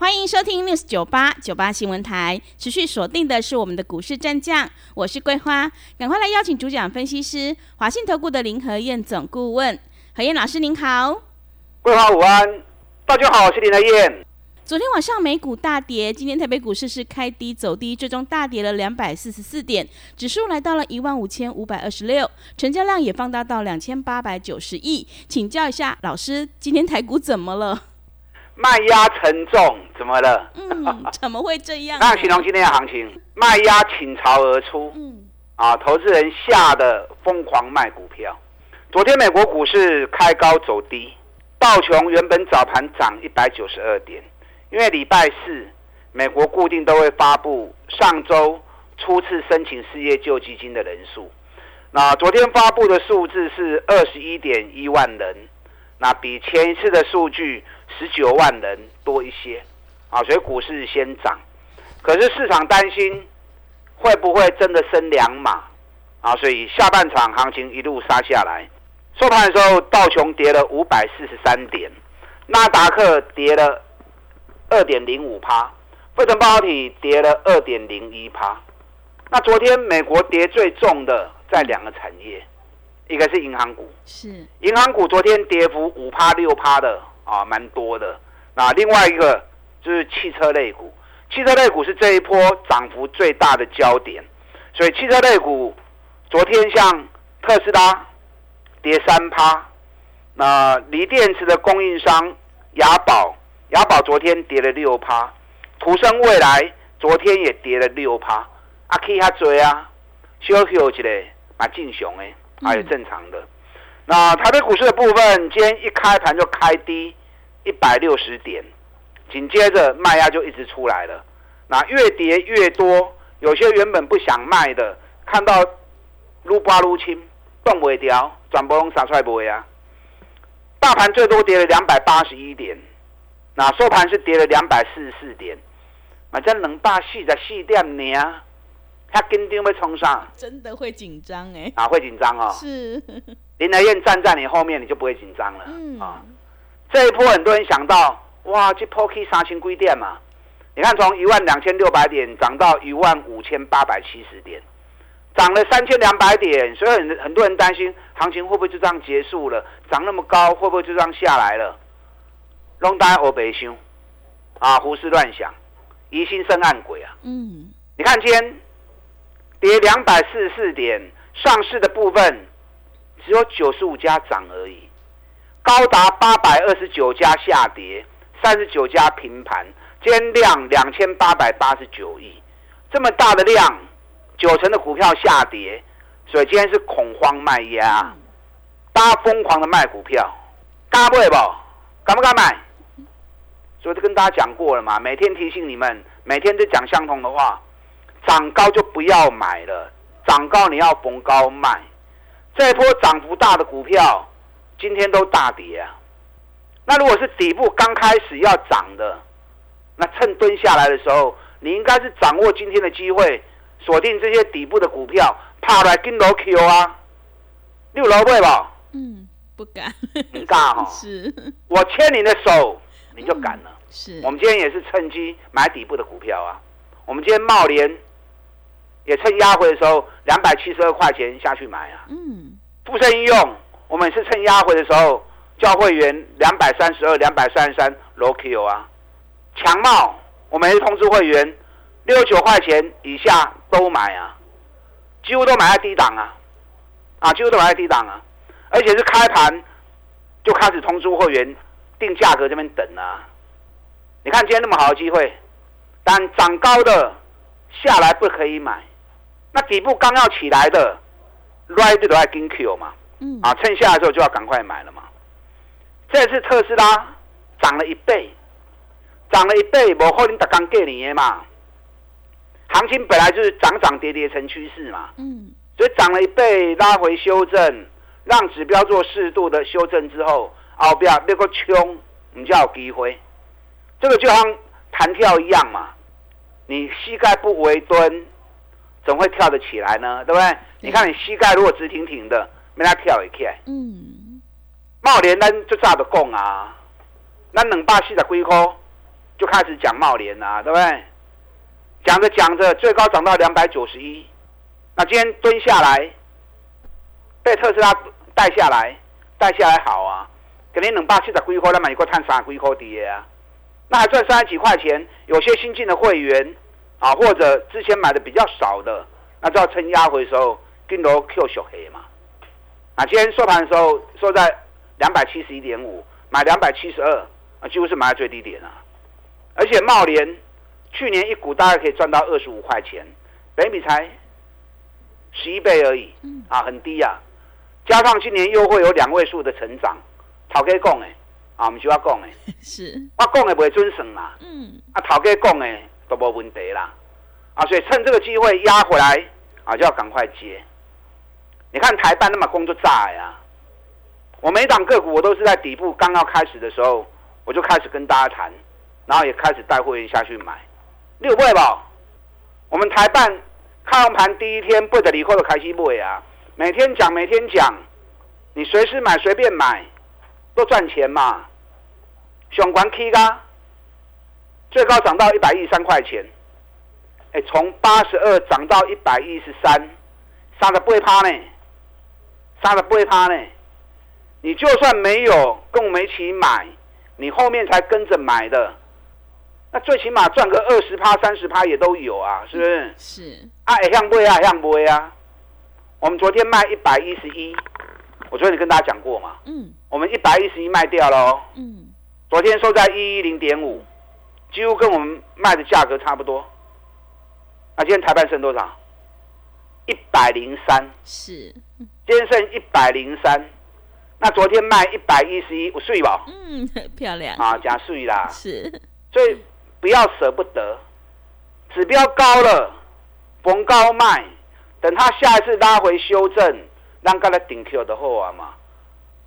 欢迎收听 News 九八九八新闻台，持续锁定的是我们的股市战将，我是桂花，赶快来邀请主讲分析师华信投顾的林和燕总顾问，何燕老师您好，桂花午安，大家好，我是林和燕。昨天晚上美股大跌，今天台北股市是开低走低，最终大跌了两百四十四点，指数来到了一万五千五百二十六，成交量也放大到两千八百九十亿，请教一下老师，今天台股怎么了？卖压沉重，怎么了？嗯，怎么会这样？那形容今天的行情，卖压倾巢而出。嗯，啊，投资人吓得疯狂卖股票。昨天美国股市开高走低，道琼原本早盘涨一百九十二点，因为礼拜四美国固定都会发布上周初次申请失业救济金的人数。那昨天发布的数字是二十一点一万人，那比前一次的数据。十九万人多一些，啊，所以股市先涨，可是市场担心会不会真的升两码，啊，所以下半场行情一路杀下来，收盘的时候道琼跌了五百四十三点，纳达克跌了二点零五趴，费城半导体跌了二点零一趴。那昨天美国跌最重的在两个产业，一个是银行股，是。银行股昨天跌幅五趴六趴的。啊，蛮多的。那另外一个就是汽车类股，汽车类股是这一波涨幅最大的焦点。所以汽车类股昨天像特斯拉跌三趴，那锂电池的供应商雅宝，雅宝昨天跌了六趴，途生未来昨天也跌了六趴。啊，可以下追啊，小休起来蛮正常诶，还有正常的。那台北股市的部分，今天一开盘就开低。一百六十点，紧接着卖压就一直出来了。那越跌越多，有些原本不想卖的，看到撸巴撸青，动不掉，转波龙杀出来不会啊。大盘最多跌了两百八十一点，那收盘是跌了两百四十四点。反正能大细在细点呢，他跟定会冲上，真的会紧张哎。啊，会紧张哦。是。林德燕站在你后面，你就不会紧张了。嗯啊。这一波很多人想到，哇，这波可以三千规点嘛？你看，从一万两千六百点涨到一万五千八百七十点，涨了三千两百点，所以很很多人担心行情会不会就这样结束了？涨那么高，会不会就这样下来了？龙丹欧北兄啊，胡思乱想，疑心生暗鬼啊！嗯，你看今天跌两百四十四点，上市的部分只有九十五家涨而已。高达八百二十九家下跌，三十九家平盘，天量两千八百八十九亿，这么大的量，九成的股票下跌，所以今天是恐慌卖压，大家疯狂的卖股票，大家不会不？敢不敢买？所以就跟大家讲过了嘛，每天提醒你们，每天都讲相同的话，涨高就不要买了，涨高你要逢高卖，这一波涨幅大的股票。今天都大跌啊！那如果是底部刚开始要涨的，那趁蹲下来的时候，你应该是掌握今天的机会，锁定这些底部的股票，怕来跟楼 Q 啊！六楼会吧？嗯，不敢，不敢哈。是，我牵你的手，你就敢了。是，我们今天也是趁机买底部的股票啊。我们今天茂联也趁压回的时候，两百七十二块钱下去买啊。嗯，富盛应用。我们是趁压回的时候叫会员两百三十二、两百三十三 low Q 啊，强茂我们是通知会员六十九块钱以下都买啊，几乎都买在低档啊，啊，几乎都买在低档啊，而且是开盘就开始通知会员定价格这边等啊。你看今天那么好的机会，但涨高的下来不可以买，那底部刚要起来的 right 都要跟 Q 嘛。嗯啊，趁下的时候就要赶快买了嘛。这次特斯拉涨了一倍，涨了一倍，我可能打刚给你的嘛。行情本来就是涨涨跌跌成趋势嘛。嗯，所以涨了一倍，拉回修正，让指标做适度的修正之后，后边那个冲，你就有机会。这个就像弹跳一样嘛，你膝盖不围蹲，怎会跳得起来呢？对不对？你看你膝盖如果直挺挺的，没他跳一起来。嗯。茂联咱就炸的供啊，那冷霸系的龟壳就开始讲茂联啊，对不对？讲着讲着，最高涨到两百九十一，那今天蹲下来，被特斯拉带下来，带下来好啊，肯定冷霸系的龟壳，那买一个碳三龟壳跌啊。那还赚三十几块钱，有些新进的会员啊，或者之前买的比较少的，那就要趁压回的时候跟着 Q 小黑嘛。啊，今天收盘的时候收在两百七十一点五，买两百七十二，啊，几乎是买在最低点啊。而且茂联去年一股大概可以赚到二十五块钱，北比才十一倍而已，啊，很低啊。加上今年又会有两位数的成长，好可以讲哎。啊，唔 是我讲的，是我讲的袂准算嘛。嗯，啊，头家讲的都无问题啦。啊，所以趁这个机会压回来，啊，就要赶快接。你看台办那么工作炸呀，我每档个股我都是在底部刚要开始的时候，我就开始跟大家谈，然后也开始带会员下去买。六倍吧，我们台办开盘第一天不得离后的开西买啊，每天讲每天讲，你随时买随便买，都赚钱嘛。雄关 K 噶，最高涨到一百一十三块钱，哎，从八十二涨到一百一十三，杀的不会趴呢，杀了不会趴呢。你就算没有跟我们一起买，你后面才跟着买的，那最起码赚个二十趴、三十趴也都有啊，是不是？是。啊，像不啊，像不啊。我们昨天卖一百一十一，我昨天跟大家讲过嘛。嗯。我们一百一十一卖掉了哦。嗯。昨天收在一一零点五，几乎跟我们卖的价格差不多。那今天台半剩多少？一百零三。是。今天剩一百零三。那昨天卖一百一十一，我睡吧。嗯，漂亮。啊，加税啦。是。所以不要舍不得，指标高了，逢高卖，等它下一次拉回修正，让它来顶 Q 的后啊嘛。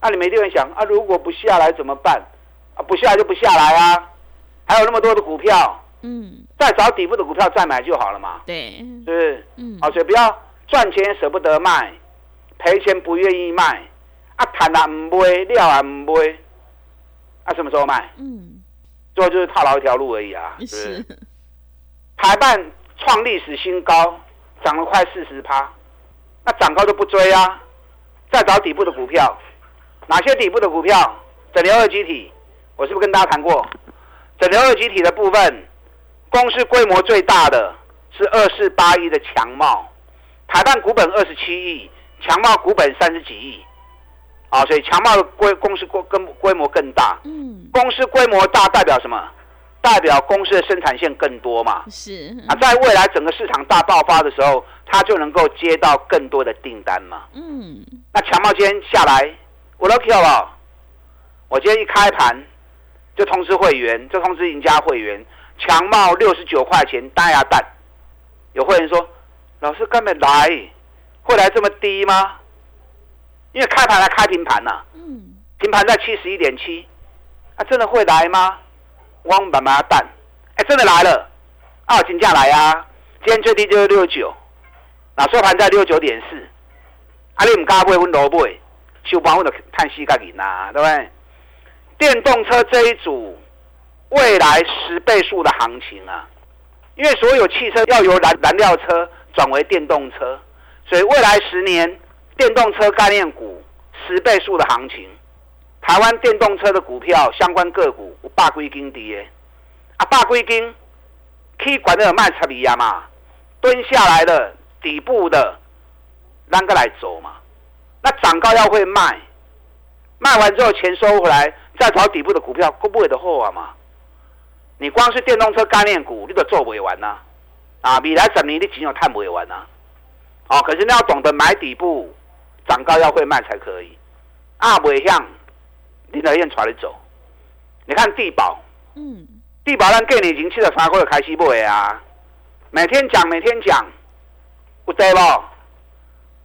那你没地方想啊？如果不下来怎么办？啊，不下来就不下来啊！还有那么多的股票，嗯，再找底部的股票再买就好了嘛。对，是不是？嗯，好，所以不要赚钱舍不得卖，赔钱不愿意卖，啊，谈啊唔卖，料啊唔卖，啊，什么时候卖？嗯，最后就是套牢一条路而已啊。是。台办创历史新高，涨了快四十趴，那涨高就不追啊，再找底部的股票，哪些底部的股票？整流二极体。我是不是跟大家谈过，整流二极体的部分，公司规模最大的是二四八一的强茂，台办股本二十七亿，强茂股本三十几亿，啊，所以强茂的规公司规跟规模更大。嗯，公司规模大代表什么？代表公司的生产线更多嘛？是啊，在未来整个市场大爆发的时候，它就能够接到更多的订单嘛。嗯，那强茂今天下来，我都 Q 了，我今天一开盘。就通知会员，就通知赢家会员，强茂六十九块钱大鸭蛋。有会员说：“老师根本来，会来这么低吗？”因为开盘来开平盘呐，嗯，平盘在七十一点七，啊，真的会来吗？汪板板蛋，哎，真的来了，啊，金价来啊，今天最低就是六十九，那收盘在六十九点四，啊，你唔敢买，阮落买，收盘阮就叹息个人呐，对不对？电动车这一组未来十倍数的行情啊，因为所有汽车要由燃燃料车转为电动车，所以未来十年电动车概念股十倍数的行情，台湾电动车的股票相关个股大归金跌，啊大归金可管的卖车里亚嘛，蹲下来的底部的啷个来走嘛，那涨高要会卖，卖完之后钱收回来。再找底部的股票，够不会的货啊嘛？你光是电动车概念股，你都做不完呐！啊，未来十年你钱又赚不完呐！哦，可是你要懂得买底部，涨高要会卖才可以。啊，未像林德燕出来走，你看地保，嗯，地保咱过年前七十三块就开始买啊，每天讲每天讲，有对不？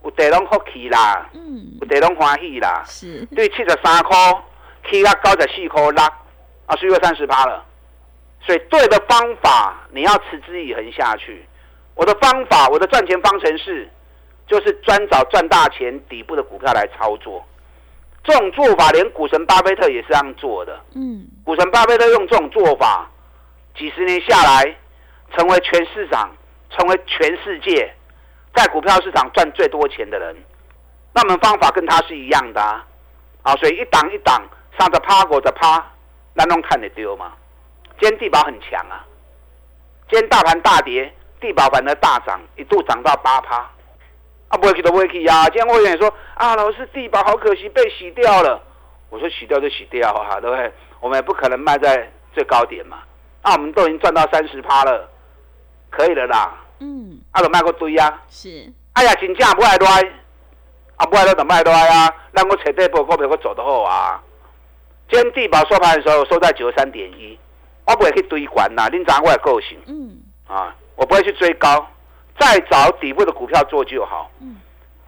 有地拢福气啦，嗯，有地拢欢喜啦，是，对七十三块起到九十四块六，啊，是又三十八了。所以对的方法，你要持之以恒下去。我的方法，我的赚钱方程式，就是专找赚大钱底部的股票来操作。这种做法，连股神巴菲特也是这样做的。嗯，股神巴菲特用这种做法，几十年下来，成为全市场，成为全世界在股票市场赚最多钱的人。那我们方法跟他是一样的啊。啊，所以一档一档上着趴，过着趴，那能看得丢吗？今天地保很强啊，今天大盘大跌，地保反而大涨，一度涨到八趴，啊，不会去都不会去呀。今天我有人说啊，老师地保好可惜被洗掉了。我说洗掉就洗掉啊，对不对？我们也不可能卖在最高点嘛。那我们都已经赚到三十趴了，可以了啦。嗯，啊，都卖过堆呀。是。哎呀，真正不爱来，啊，不爱来就卖来啊。让我扯这波股票我走得好啊。今天地保收盘的时候收在九十三点一。我不会去追管呐，您掌我的个性。嗯。啊，我不会去追高，再找底部的股票做就好。嗯。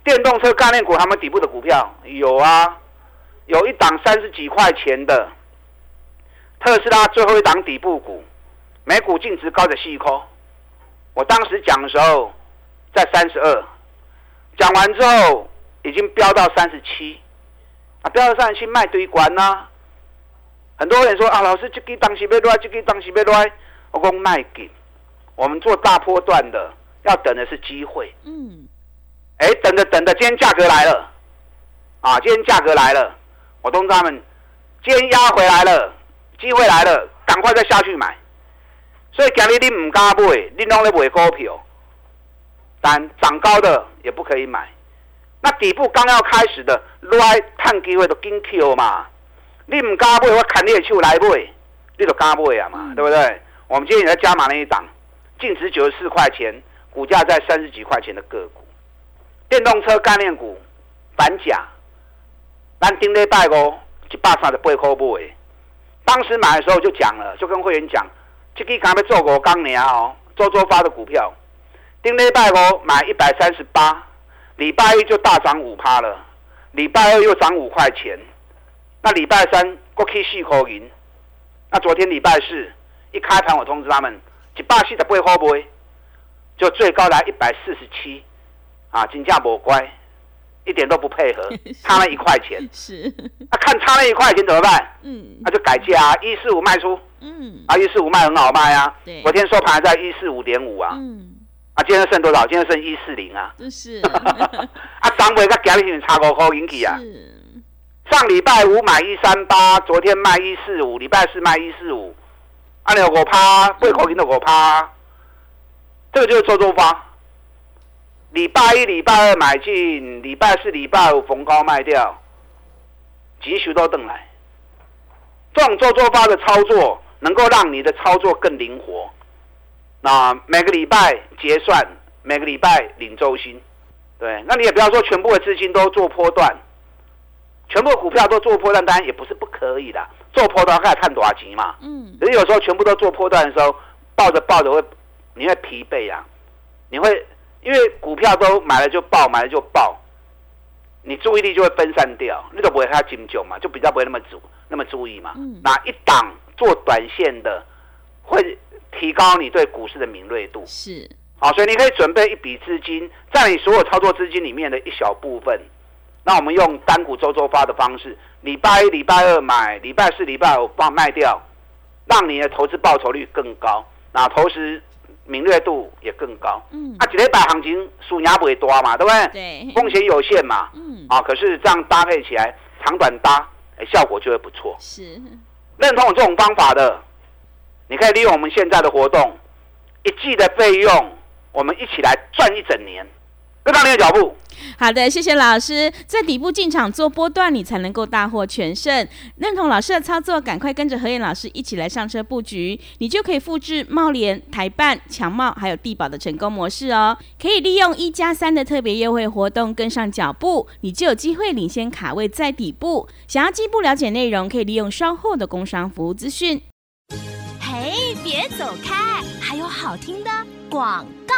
电动车概念股，他们底部的股票有啊，有一档三十几块钱的特斯拉最后一档底部股，每股净值高的细抠。我当时讲的时候在三十二，讲完之后已经飙到三十七，啊，飙到三十七卖堆管呐。很多人说啊，老师，这个当时要来，这个当时要来，我讲卖给。我们做大波段的，要等的是机会。嗯。哎，等着等着，今天价格来了，啊，今天价格来了，我通知他们，今天压回来了，机会来了，赶快再下去买。所以今日你唔敢买，你拢咧买股票，但涨高的也不可以买。那底部刚要开始的，来探机会都紧 Q 嘛。你唔加买，我砍你的手来买，你就加买啊嘛，对不对？我们今天也在加码那一档，净值九十四块钱，股价在三十几块钱的个股，电动车概念股，反甲，咱顶礼拜五一百三十八块买，当时买的时候就讲了，就跟会员讲，这个刚要做过刚年哦，周周发的股票，顶礼拜五买一百三十八，礼拜一就大涨五趴了，礼拜二又涨五块钱。那礼拜三过去四块银，那昨天礼拜四一开盘，我通知他们，一百四十八块卖，就最高来一百四十七，啊，金价不乖，一点都不配合，差了一块钱。是，那看差了一块钱怎么办？嗯，那就改价，一四五卖出。嗯，啊，一四五卖很好卖啊。对，昨天收盘在一四五点五啊。嗯，啊，今天剩多少？今天剩一四零啊。是。啊，涨尾个价钱差五块引起啊。上礼拜五买一三八，昨天卖一四五，礼拜四卖一四五，按钮我趴，背口型的我趴，这个就是周周发。礼拜一、礼拜二买进，礼拜四、礼拜五逢高卖掉，急需都等来。这种周周发的操作，能够让你的操作更灵活。那每个礼拜结算，每个礼拜领周薪，对，那你也不要说全部的资金都做波段。全部股票都做破断单也不是不可以的，做破段看看多少钱嘛。嗯。可是有时候全部都做破断的时候，抱着抱着会，你会疲惫啊，你会因为股票都买了就爆，买了就爆，你注意力就会分散掉，那个不会太精久嘛，就比较不会那么注那么注意嘛。嗯。哪一档做短线的，会提高你对股市的敏锐度。是。好，所以你可以准备一笔资金，在你所有操作资金里面的一小部分。那我们用单股周周发的方式，礼拜一、礼拜二买，礼拜四、礼拜五放卖掉，让你的投资报酬率更高，那同时敏锐度也更高。嗯，啊，几礼拜行情数压不会多嘛，对不对？对，风险有限嘛。嗯，啊，可是这样搭配起来，长短搭，哎，效果就会不错。是，认同我这种方法的，你可以利用我们现在的活动，一季的费用，我们一起来赚一整年。跟上你的脚步。好的，谢谢老师。在底部进场做波段，你才能够大获全胜。认同老师的操作，赶快跟着何燕老师一起来上车布局，你就可以复制茂联、台办、强茂还有地保的成功模式哦。可以利用一加三的特别优惠活动跟上脚步，你就有机会领先卡位在底部。想要进一步了解内容，可以利用稍后的工商服务资讯。嘿，别走开，还有好听的广告。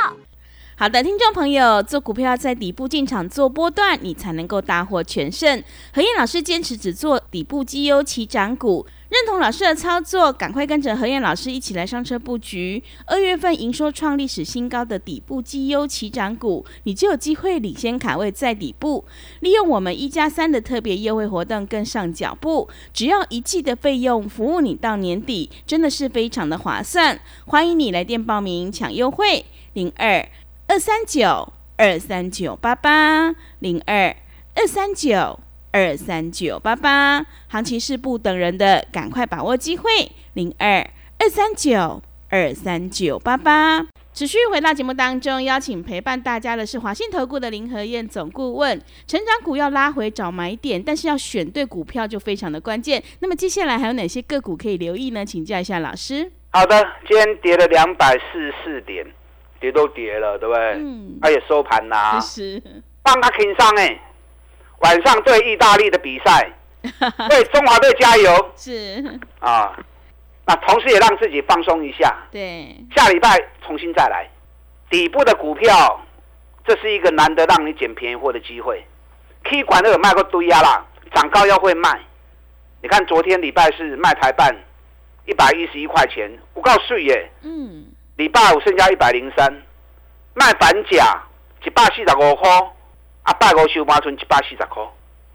好的，听众朋友，做股票在底部进场做波段，你才能够大获全胜。何燕老师坚持只做底部绩优起涨股。认同老师的操作，赶快跟着何燕老师一起来上车布局。二月份营收创历史新高的底部绩优起涨股，你就有机会领先卡位在底部。利用我们一加三的特别优惠活动跟上脚步，只要一季的费用，服务你到年底，真的是非常的划算。欢迎你来电报名抢优惠，零二二三九二三九八八零二二三九。二三九八八，行情是不等人的，赶快把握机会。零二二三九二三九八八，持续回到节目当中，邀请陪伴大家的是华信投顾的林和燕总顾问。成长股要拉回找买点，但是要选对股票就非常的关键。那么接下来还有哪些个股可以留意呢？请教一下老师。好的，今天跌了两百四十四点，跌都跌了，对不对？嗯。它也收盘啦。是。帮他挺上哎。晚上对意大利的比赛，为中华队加油！是啊，那同时也让自己放松一下。对，下礼拜重新再来。底部的股票，这是一个难得让你捡便宜货的机会。K 管都有卖过堆压啦，涨高要会卖。你看昨天礼拜四卖台半一百一十一块钱，我告诉耶。嗯。礼拜五剩下一百零三，卖反甲一百四十五块。啊，拜五收八寸一百四十块，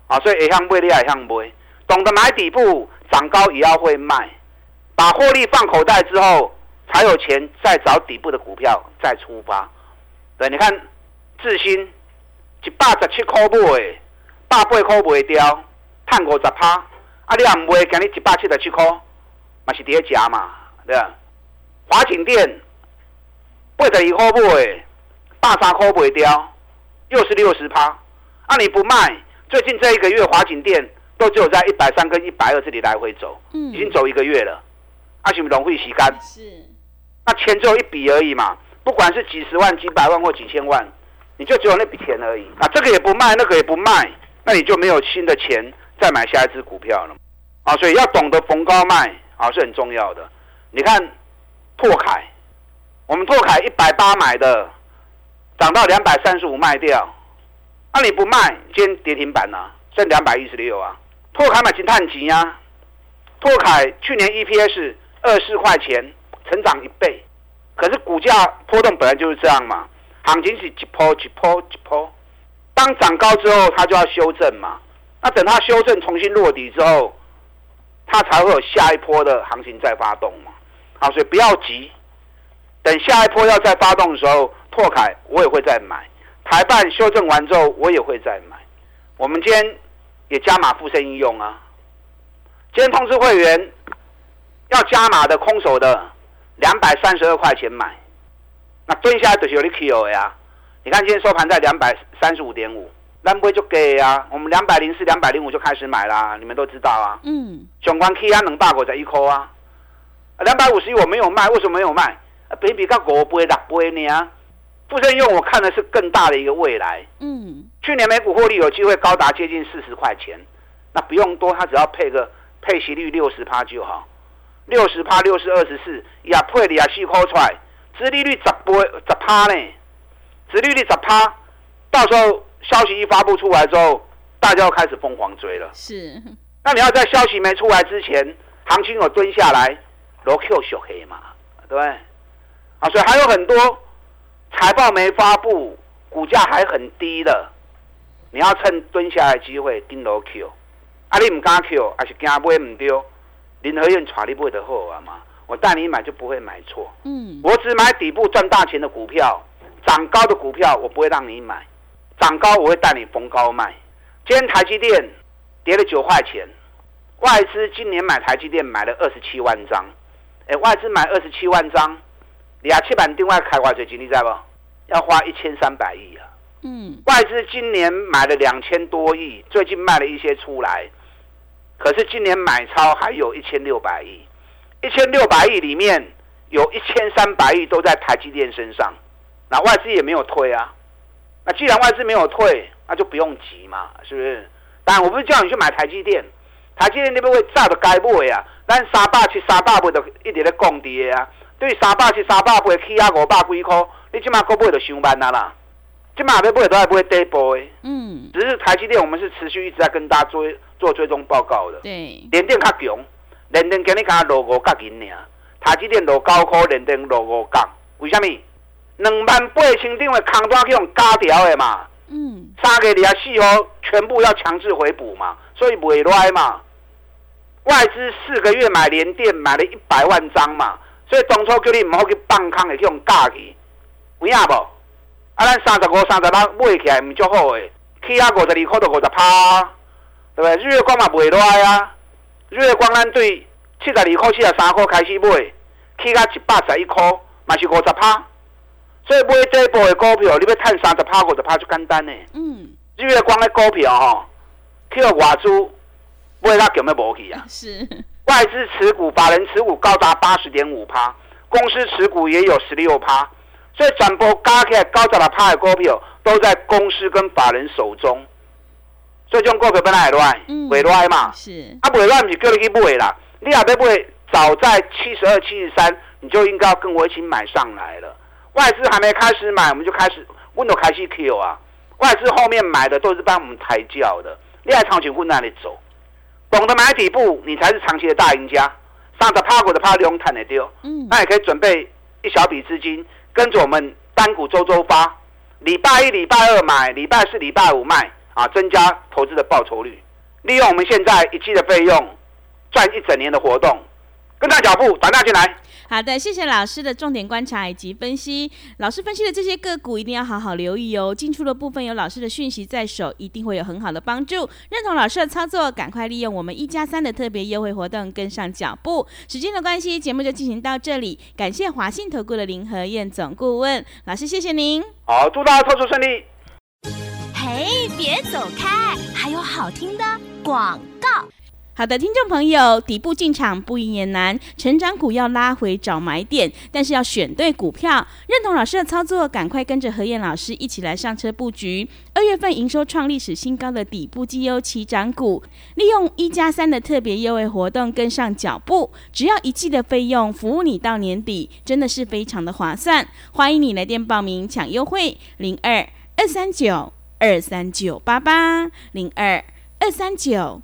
啊，所以会向买你也向买，懂得买底部涨高也要会卖，把获利放口袋之后，才有钱再找底部的股票再出发。对，你看智新一百十七块买，百八块卖掉，赚五十趴。啊，你也唔卖，今日一百七十七块，嘛是跌价嘛，对啊。华景店八十二块买，百三块卖掉。又是六十趴，啊你不卖，最近这一个月华景店都只有在一百三跟一百二这里来回走，嗯，已经走一个月了，啊是不龙会洗干？是，那钱只有一笔而已嘛，不管是几十万、几百万或几千万，你就只有那笔钱而已，啊这个也不卖，那个也不卖，那你就没有新的钱再买下一只股票了，啊所以要懂得逢高卖啊是很重要的。你看拓凯，我们拓凯一百八买的。涨到两百三十五卖掉，那你不卖，今天跌停板啊，剩两百一十六啊。拓凯买金碳级啊，拓凯去年 EPS 二十块钱，成长一倍，可是股价波动本来就是这样嘛，行情是一波一波一波，当涨高之后，它就要修正嘛。那等它修正重新落底之后，它才会有下一波的行情再发动嘛。好，所以不要急，等下一波要再发动的时候。拓凯我也会再买，台办修正完之后我也会再买。我们今天也加码附身应用啊。今天通知会员要加码的空手的两百三十二块钱买，那蹲下来就是有你 Q 呀。你看今天收盘在两百三十五点五，那不会就给啊？我们两百零四、两百零五就开始买啦，你们都知道啊。嗯。雄关 K 啊，能大股在一颗啊。两百五十一我没有卖，为什么没有卖？比比较五倍、六倍呢？富盛用我看的是更大的一个未来。嗯，去年每股获利有机会高达接近四十块钱，那不用多，它只要配个配息率六十趴就好，六十趴六十二十四，也配你啊四块出来，殖利率十倍十趴呢，殖利率十趴，到时候消息一发布出来之后，大家要开始疯狂追了。是，那你要在消息没出来之前，行情有蹲下来，罗 Q 小黑嘛，对不对？啊，所以还有很多。财报没发布，股价还很低的，你要趁蹲下来机会跟楼 Q，啊你唔敢 Q，还是惊买唔丢，林和燕传你不会的货啊嘛，我带你买就不会买错，嗯，我只买底部赚大钱的股票，涨高的股票我不会让你买，涨高我会带你逢高卖。今天台积电跌了九块钱，外资今年买台积电买了二十七万张，哎，外资买二十七万张。亚七板另外开外最金，你知不？要花一千三百亿啊！嗯，外资今年买了两千多亿，最近卖了一些出来，可是今年买超还有一千六百亿，一千六百亿里面有一千三百亿都在台积电身上，那外资也没有退啊。那既然外资没有退，那就不用急嘛，是不是？当然我不是叫你去买台积电，台积电那边会炸的该不会啊？但三百七、三百不都一直在降跌啊？对三百七、三百八起啊五百几块，你即马股买就上万啊啦。即马要买都还不会跌波的。嗯。只是台积电，我们是持续一直在跟大家追做追踪报告的。对。联电较强，联电今日敢落五角银尔，台积电落九块，联电落五角。为什么？两万八千张的空单去用加条的嘛。嗯。三个二四号全部要强制回补嘛，所以袂赖嘛。外资四个月买联电买了一百万张嘛，所以当初叫你唔好去放空的去用加去，有影无？啊，咱三十五、三十六买起来唔足好诶，起啊五十二块到五十趴，对不对？日月光嘛袂赖啊，日月光咱对七十二块、七十三块开始买，起啊一百十一块，嘛是五十趴。所以买这一波的股票，你要趁三十趴、五十趴就简单呢。嗯。日月光的股票吼，去到外资。买它有没有无去啊？是外资持股、法人持股高达八十点五趴，公司持股也有十六趴，所以全部加起来高达的趴的股票都在公司跟法人手中。所以这种股票本来会乱，会乱嘛？是啊，会乱不是叫你去买啦？你也要买，早在七十二、七十三，你就应该要跟我一起买上来了。外资还没开始买，我们就开始温度开始 Q 啊！外资后面买的都是帮我们抬轿的，你还长期混那里走？懂得买底部，你才是长期的大赢家。上着趴股的趴用坦的丢，嗯，那也可以准备一小笔资金，跟着我们单股周周发，礼拜一、礼拜二买，礼拜四、礼拜五卖，啊，增加投资的报酬率。利用我们现在一期的费用，赚一整年的活动，跟上脚步，打大进来。好的，谢谢老师的重点观察以及分析。老师分析的这些个股一定要好好留意哦。进出的部分有老师的讯息在手，一定会有很好的帮助。认同老师的操作，赶快利用我们一加三的特别优惠活动跟上脚步。时间的关系，节目就进行到这里。感谢华信投顾的林和燕总顾问老师，谢谢您。好，祝大家操作顺利。嘿，别走开，还有好听的广告。好的，听众朋友，底部进场不赢也难，成长股要拉回找买点，但是要选对股票。认同老师的操作，赶快跟着何燕老师一起来上车布局。二月份营收创历史新高，的底部绩优起涨股，利用一加三的特别优惠活动跟上脚步，只要一季的费用，服务你到年底，真的是非常的划算。欢迎你来电报名抢优惠，零二二三九二三九八八零二二三九。